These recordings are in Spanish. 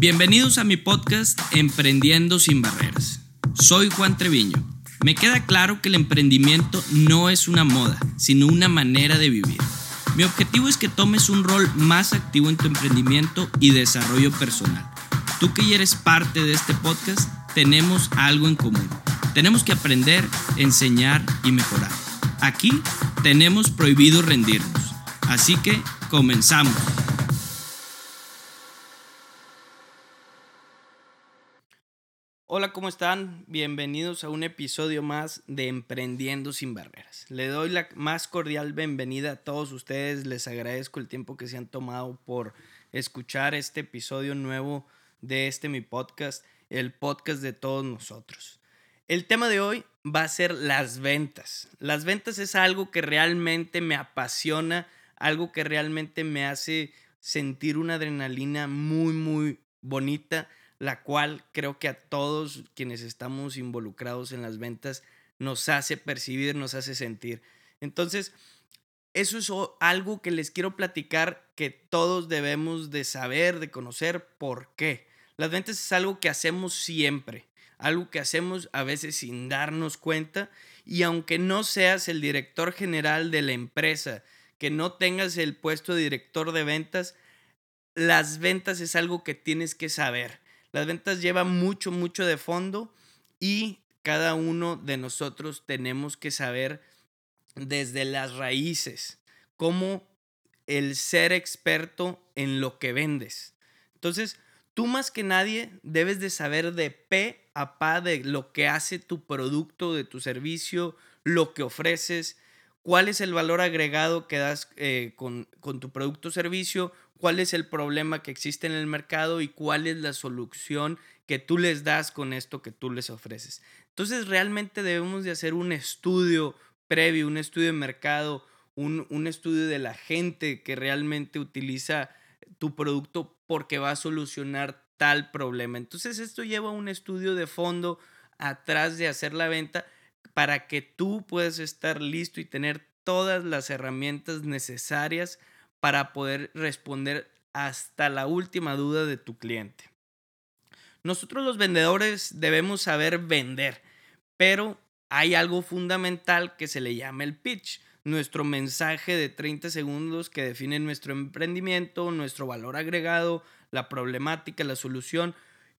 Bienvenidos a mi podcast Emprendiendo sin Barreras. Soy Juan Treviño. Me queda claro que el emprendimiento no es una moda, sino una manera de vivir. Mi objetivo es que tomes un rol más activo en tu emprendimiento y desarrollo personal. Tú que eres parte de este podcast, tenemos algo en común. Tenemos que aprender, enseñar y mejorar. Aquí tenemos prohibido rendirnos. Así que comenzamos. Hola, ¿cómo están? Bienvenidos a un episodio más de Emprendiendo sin Barreras. Le doy la más cordial bienvenida a todos ustedes. Les agradezco el tiempo que se han tomado por escuchar este episodio nuevo de este mi podcast, el podcast de todos nosotros. El tema de hoy va a ser las ventas. Las ventas es algo que realmente me apasiona, algo que realmente me hace sentir una adrenalina muy, muy bonita la cual creo que a todos quienes estamos involucrados en las ventas nos hace percibir, nos hace sentir. Entonces, eso es algo que les quiero platicar que todos debemos de saber, de conocer por qué. Las ventas es algo que hacemos siempre, algo que hacemos a veces sin darnos cuenta y aunque no seas el director general de la empresa, que no tengas el puesto de director de ventas, las ventas es algo que tienes que saber. Las ventas llevan mucho, mucho de fondo y cada uno de nosotros tenemos que saber desde las raíces cómo el ser experto en lo que vendes. Entonces, tú más que nadie debes de saber de P a pa de lo que hace tu producto, de tu servicio, lo que ofreces, cuál es el valor agregado que das eh, con, con tu producto o servicio, cuál es el problema que existe en el mercado y cuál es la solución que tú les das con esto que tú les ofreces. Entonces realmente debemos de hacer un estudio previo, un estudio de mercado, un, un estudio de la gente que realmente utiliza tu producto porque va a solucionar tal problema. Entonces esto lleva a un estudio de fondo atrás de hacer la venta para que tú puedas estar listo y tener todas las herramientas necesarias para poder responder hasta la última duda de tu cliente. Nosotros los vendedores debemos saber vender, pero hay algo fundamental que se le llama el pitch, nuestro mensaje de 30 segundos que define nuestro emprendimiento, nuestro valor agregado, la problemática, la solución.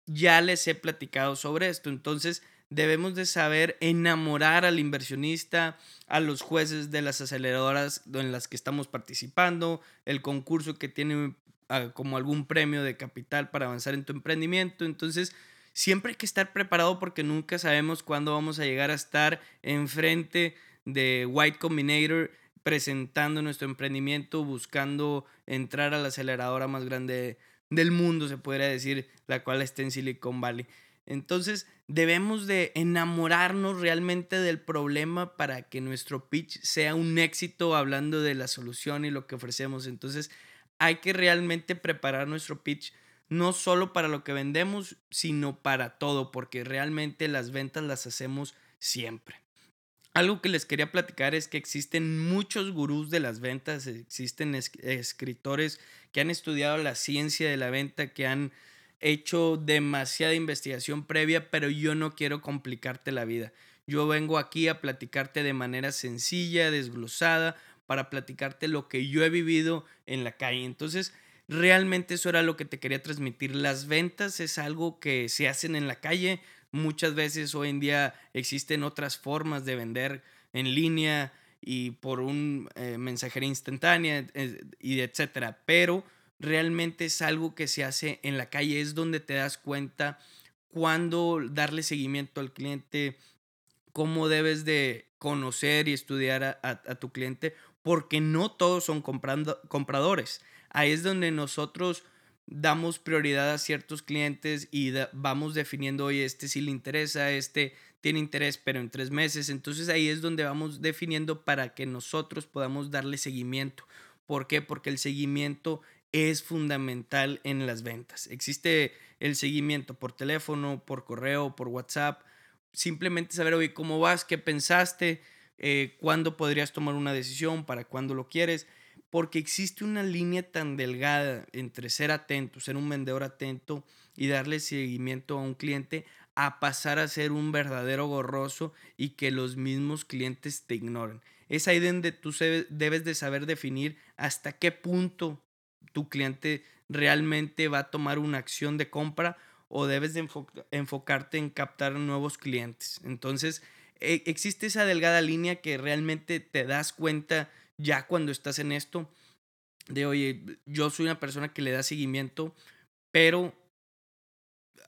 Ya les he platicado sobre esto, entonces debemos de saber enamorar al inversionista, a los jueces de las aceleradoras en las que estamos participando, el concurso que tiene ah, como algún premio de capital para avanzar en tu emprendimiento. Entonces, siempre hay que estar preparado porque nunca sabemos cuándo vamos a llegar a estar enfrente de White Combinator presentando nuestro emprendimiento, buscando entrar a la aceleradora más grande del mundo, se podría decir, la cual está en Silicon Valley. Entonces, debemos de enamorarnos realmente del problema para que nuestro pitch sea un éxito hablando de la solución y lo que ofrecemos. Entonces, hay que realmente preparar nuestro pitch no solo para lo que vendemos, sino para todo, porque realmente las ventas las hacemos siempre. Algo que les quería platicar es que existen muchos gurús de las ventas, existen escritores que han estudiado la ciencia de la venta, que han hecho demasiada investigación previa, pero yo no quiero complicarte la vida. Yo vengo aquí a platicarte de manera sencilla, desglosada, para platicarte lo que yo he vivido en la calle. Entonces, realmente eso era lo que te quería transmitir. Las ventas es algo que se hacen en la calle. Muchas veces hoy en día existen otras formas de vender en línea y por un eh, mensajería instantánea y etcétera. Pero realmente es algo que se hace en la calle, es donde te das cuenta cuándo darle seguimiento al cliente, cómo debes de conocer y estudiar a, tu cliente, porque no todos son comprando, compradores. Ahí es donde nosotros damos prioridad a ciertos clientes y vamos definiendo, oye, este sí le interesa, este tiene interés, pero en tres meses. Entonces ahí es donde vamos definiendo para que nosotros podamos darle seguimiento. ¿Por qué? Porque el seguimiento es fundamental en las ventas. Existe el seguimiento por teléfono, por correo, por WhatsApp. Simplemente saber, oye, ¿cómo vas? ¿Qué pensaste? Eh, ¿Cuándo podrías tomar una decisión? ¿Para cuándo lo quieres? porque existe una línea tan delgada entre ser atento, ser un vendedor atento y darle seguimiento a un cliente a pasar a ser un verdadero gorroso y que los mismos clientes te ignoren. Es ahí donde tú debes de saber definir hasta qué punto tu cliente realmente va a tomar una acción de compra o debes de enfocarte en captar nuevos clientes. Entonces, e, existe esa delgada línea que realmente te das cuenta ya cuando estás en esto de, oye, yo soy una persona que le da seguimiento, pero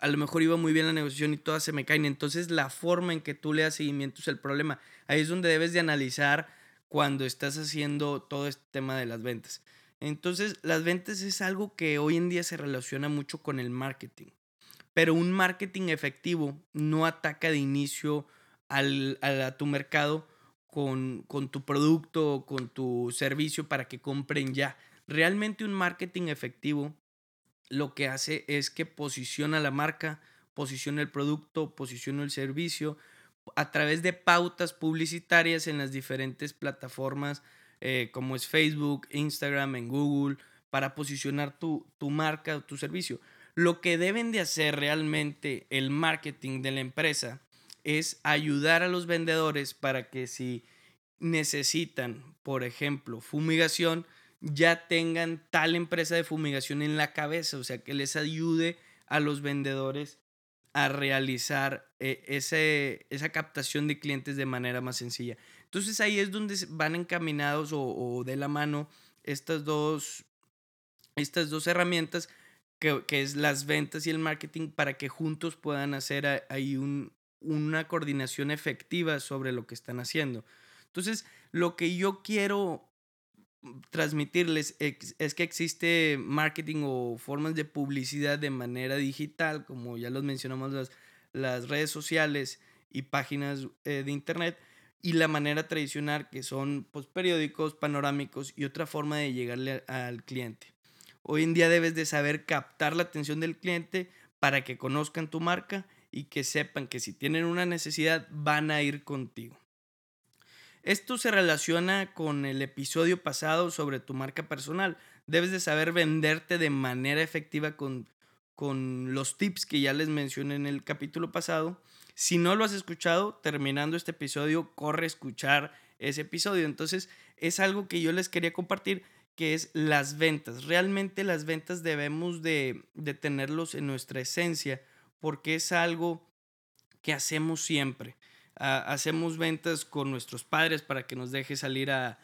a lo mejor iba muy bien la negociación y todas se me caen. Entonces, la forma en que tú le das seguimiento es el problema. Ahí es donde debes de analizar cuando estás haciendo todo este tema de las ventas. Entonces, las ventas es algo que hoy en día se relaciona mucho con el marketing. Pero un marketing efectivo no ataca de inicio al, a tu mercado con, con tu producto, con tu servicio para que compren ya. Realmente un marketing efectivo lo que hace es que posiciona la marca, posiciona el producto, posiciona el servicio a través de pautas publicitarias en las diferentes plataformas eh, como es Facebook, Instagram, en Google, para posicionar tu, tu marca o tu servicio. Lo que deben de hacer realmente el marketing de la empresa es ayudar a los vendedores para que si necesitan, por ejemplo, fumigación, ya tengan tal empresa de fumigación en la cabeza, o sea, que les ayude a los vendedores a realizar eh, ese, esa captación de clientes de manera más sencilla. Entonces ahí es donde van encaminados o, de la mano estas dos, estas dos herramientas que, que, es las ventas y el marketing para que juntos puedan hacer ahí un, una coordinación efectiva sobre lo que están haciendo. Entonces, lo que yo quiero transmitirles es que existe marketing o formas de publicidad de manera digital, como ya los mencionamos las, las redes sociales y páginas eh, de internet, y la manera tradicional que son pues, periódicos, panorámicos y otra forma de llegarle al cliente. Hoy en día debes de saber captar la atención del cliente para que conozcan tu marca y que sepan que si tienen una necesidad van a ir contigo. Esto se relaciona con el episodio pasado sobre tu marca personal. Debes de saber venderte de manera efectiva con, con los tips que ya les mencioné en el capítulo pasado. Si no lo has escuchado, terminando este episodio, corre a escuchar ese episodio. Entonces, es algo que yo les quería compartir, que es las ventas. Realmente las ventas debemos de, de tenerlos en nuestra esencia, porque es algo que hacemos siempre hacemos ventas con nuestros padres para que nos deje salir a,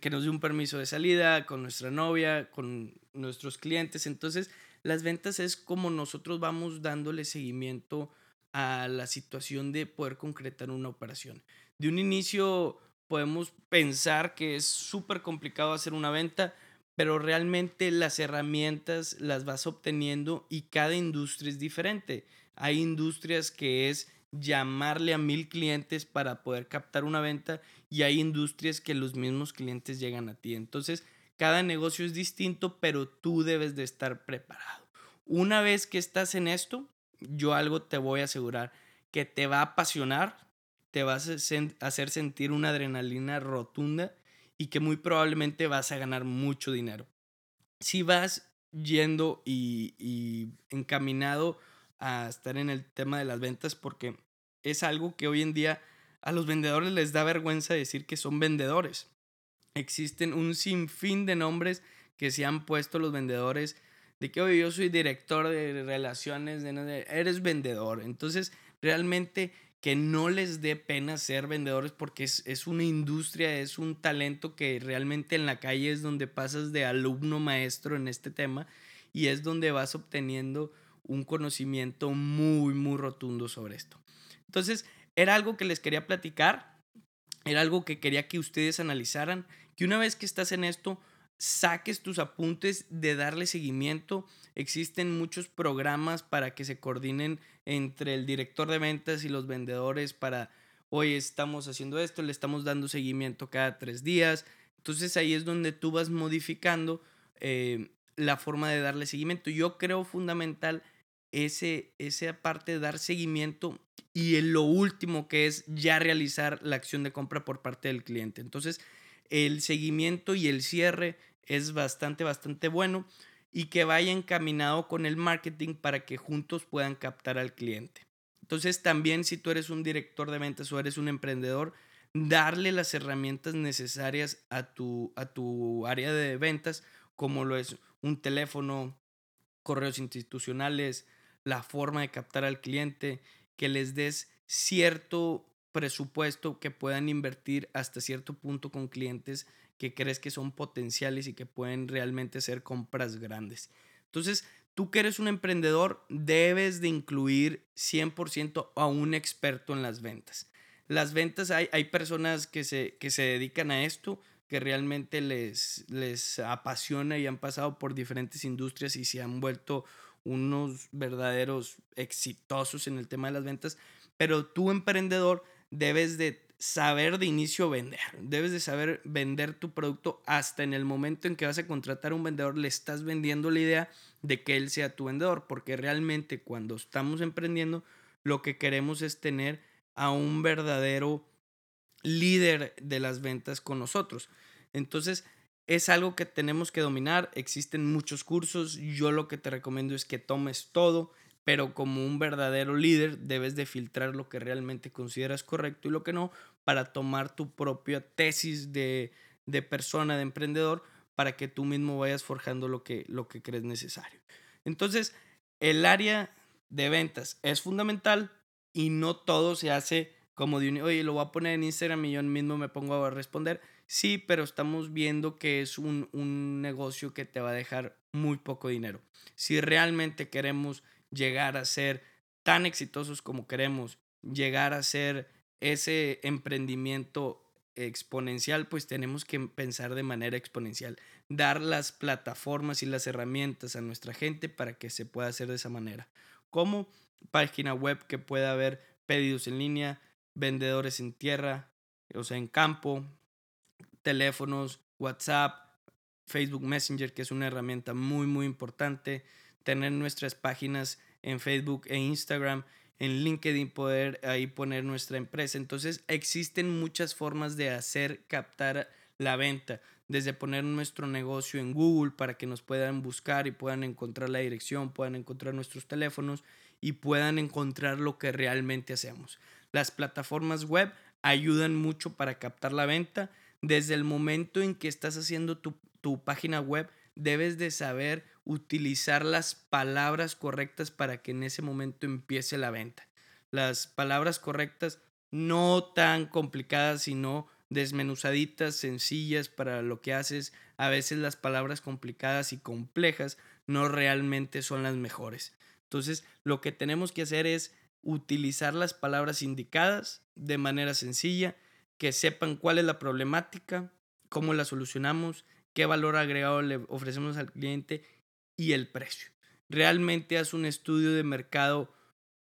que nos dé un permiso de salida, con nuestra novia, con nuestros clientes. Entonces, las ventas es como nosotros vamos dándole seguimiento a la situación de poder concretar una operación. De un inicio podemos pensar que es súper complicado hacer una venta, pero realmente las herramientas las vas obteniendo y cada industria es diferente. Hay industrias que es llamarle a mil clientes para poder captar una venta y hay industrias que los mismos clientes llegan a ti. Entonces, cada negocio es distinto, pero tú debes de estar preparado. Una vez que estás en esto, yo algo te voy a asegurar que te va a apasionar, te vas a hacer sentir una adrenalina rotunda y que muy probablemente vas a ganar mucho dinero. Si vas yendo y, y encaminado a estar en el tema de las ventas porque es algo que hoy en día a los vendedores les da vergüenza decir que son vendedores. Existen un sinfín de nombres que se han puesto los vendedores de que hoy yo soy director de relaciones, de, eres vendedor. Entonces, realmente que no les dé pena ser vendedores porque es, es, una industria, es un talento que realmente en la calle es donde pasas de alumno maestro en este tema y es donde vas obteniendo un conocimiento muy, muy rotundo sobre esto. Entonces, era algo que les quería platicar, era algo que quería que ustedes analizaran, que una vez que estás en esto, saques tus apuntes de darle seguimiento. Existen muchos programas para que se coordinen entre el director de ventas y los vendedores para, hoy estamos haciendo esto, le estamos dando seguimiento cada tres días. Entonces ahí es donde tú vas modificando eh, la forma de darle seguimiento. Yo creo fundamental ese, esa parte de dar seguimiento y lo último que es ya realizar la acción de compra por parte del cliente. Entonces, el seguimiento y el cierre es bastante, bastante bueno y que vaya encaminado con el marketing para que juntos puedan captar al cliente. Entonces también si tú eres un director de ventas o eres un emprendedor, darle las herramientas necesarias a tu, a tu área de ventas, como lo es un teléfono, correos institucionales, la forma de captar al cliente, que les des cierto presupuesto que puedan invertir hasta cierto punto con clientes que crees que son potenciales y que pueden realmente ser compras grandes. Entonces, tú que eres un emprendedor, debes de incluir 100% a un experto en las ventas. Las ventas, hay, hay personas que se, que se dedican a esto, que realmente les, les apasiona y han pasado por diferentes industrias y se han vuelto unos verdaderos exitosos en el tema de las ventas, pero tú emprendedor debes de saber de inicio vender. Debes de saber vender tu producto hasta en el momento en que vas a contratar a un vendedor, le estás vendiendo la idea de que él sea tu vendedor, porque realmente cuando estamos emprendiendo, lo que queremos es tener a un verdadero líder de las ventas con nosotros. Entonces, es algo que tenemos que dominar. Existen muchos cursos. Yo lo que te recomiendo es que tomes todo, pero como un verdadero líder debes de filtrar lo que realmente consideras correcto y lo que no para tomar tu propia tesis de, persona, de emprendedor, para que tú mismo vayas forjando lo que, lo que crees necesario. Entonces, el área de ventas es fundamental y no todo se hace como de un, oye, lo voy a poner en Instagram y yo mismo me pongo a responder. Sí, pero estamos viendo que es un, un negocio que te va a dejar muy poco dinero. Si realmente queremos llegar a ser tan exitosos como queremos, llegar a ser ese emprendimiento exponencial, pues tenemos que pensar de manera exponencial, dar las plataformas y las herramientas a nuestra gente para que se pueda hacer de esa manera. Como página web que pueda haber pedidos en línea, vendedores en tierra, o sea, en campo, teléfonos, WhatsApp, Facebook Messenger, que es una herramienta muy, muy importante, tener nuestras páginas en Facebook e Instagram, en LinkedIn poder ahí poner nuestra empresa. Entonces existen muchas formas de hacer captar la venta, desde poner nuestro negocio en Google para que nos puedan buscar y puedan encontrar la dirección, puedan encontrar nuestros teléfonos y puedan encontrar lo que realmente hacemos. Las plataformas web ayudan mucho para captar la venta. Desde el momento en que estás haciendo tu, tu página web, debes de saber utilizar las palabras correctas para que en ese momento empiece la venta. Las palabras correctas no tan complicadas, sino desmenuzaditas, sencillas para lo que haces. A veces las palabras complicadas y complejas no realmente son las mejores. Entonces, lo que tenemos que hacer es utilizar las palabras indicadas de manera sencilla, que sepan cuál es la problemática, cómo la solucionamos, qué valor agregado le ofrecemos al cliente y el precio. Realmente haz un estudio de mercado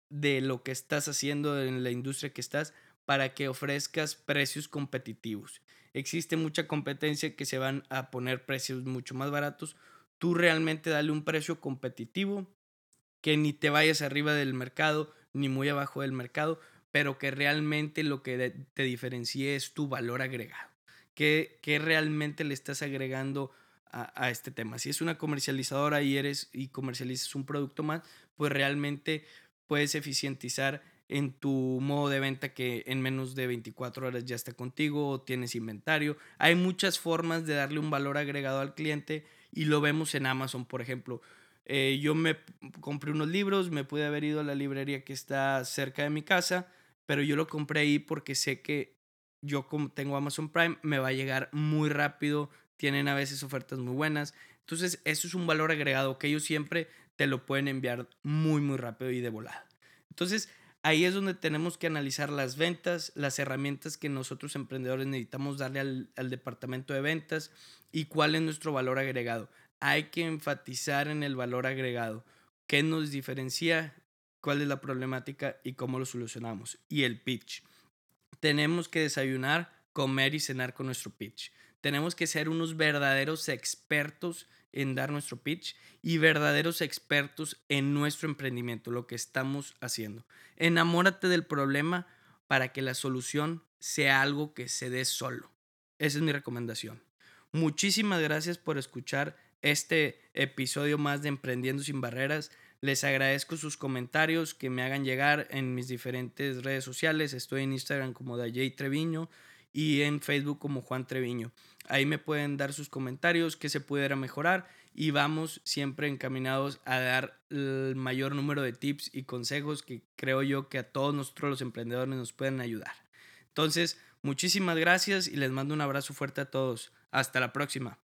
de lo que estás haciendo en la industria que estás para que ofrezcas precios competitivos. Existe mucha competencia que se van a poner precios mucho más baratos. Tú realmente dale un precio competitivo, que ni te vayas arriba del mercado ni muy abajo del mercado, pero que realmente lo que te diferencie es tu valor agregado. Que, que realmente le estás agregando a, este tema. Si es una comercializadora y eres y comercializas un producto más, pues realmente puedes eficientizar en tu modo de venta que en menos de 24 horas ya está contigo o tienes inventario. Hay muchas formas de darle un valor agregado al cliente y lo vemos en Amazon, por ejemplo. Eh, yo me compré unos libros, me pude haber ido a la librería que está cerca de mi casa, pero yo lo compré ahí porque sé que yo como tengo Amazon Prime me va a llegar muy rápido tienen a veces ofertas muy buenas. Entonces, eso es un valor agregado que ellos siempre te lo pueden enviar muy, muy rápido y de volada. Entonces, ahí es donde tenemos que analizar las ventas, las herramientas que nosotros emprendedores necesitamos darle al, al departamento de ventas y cuál es nuestro valor agregado. Hay que enfatizar en el valor agregado. ¿Qué nos diferencia? ¿Cuál es la problemática y cómo lo solucionamos? Y el pitch. Tenemos que desayunar, comer y cenar con nuestro pitch. Tenemos que ser unos verdaderos expertos en dar nuestro pitch y verdaderos expertos en nuestro emprendimiento, lo que estamos haciendo. Enamórate del problema para que la solución sea algo que se dé solo. Esa es mi recomendación. Muchísimas gracias por escuchar este episodio más de Emprendiendo sin Barreras. Les agradezco sus comentarios que me hagan llegar en mis diferentes redes sociales. Estoy en Instagram como Dayay Treviño y en Facebook como Juan Treviño. Ahí me pueden dar sus comentarios, qué se pudiera mejorar y vamos siempre encaminados a dar el mayor número de tips y consejos que creo yo que a todos nosotros los emprendedores nos pueden ayudar. Entonces, muchísimas gracias y les mando un abrazo fuerte a todos. Hasta la próxima.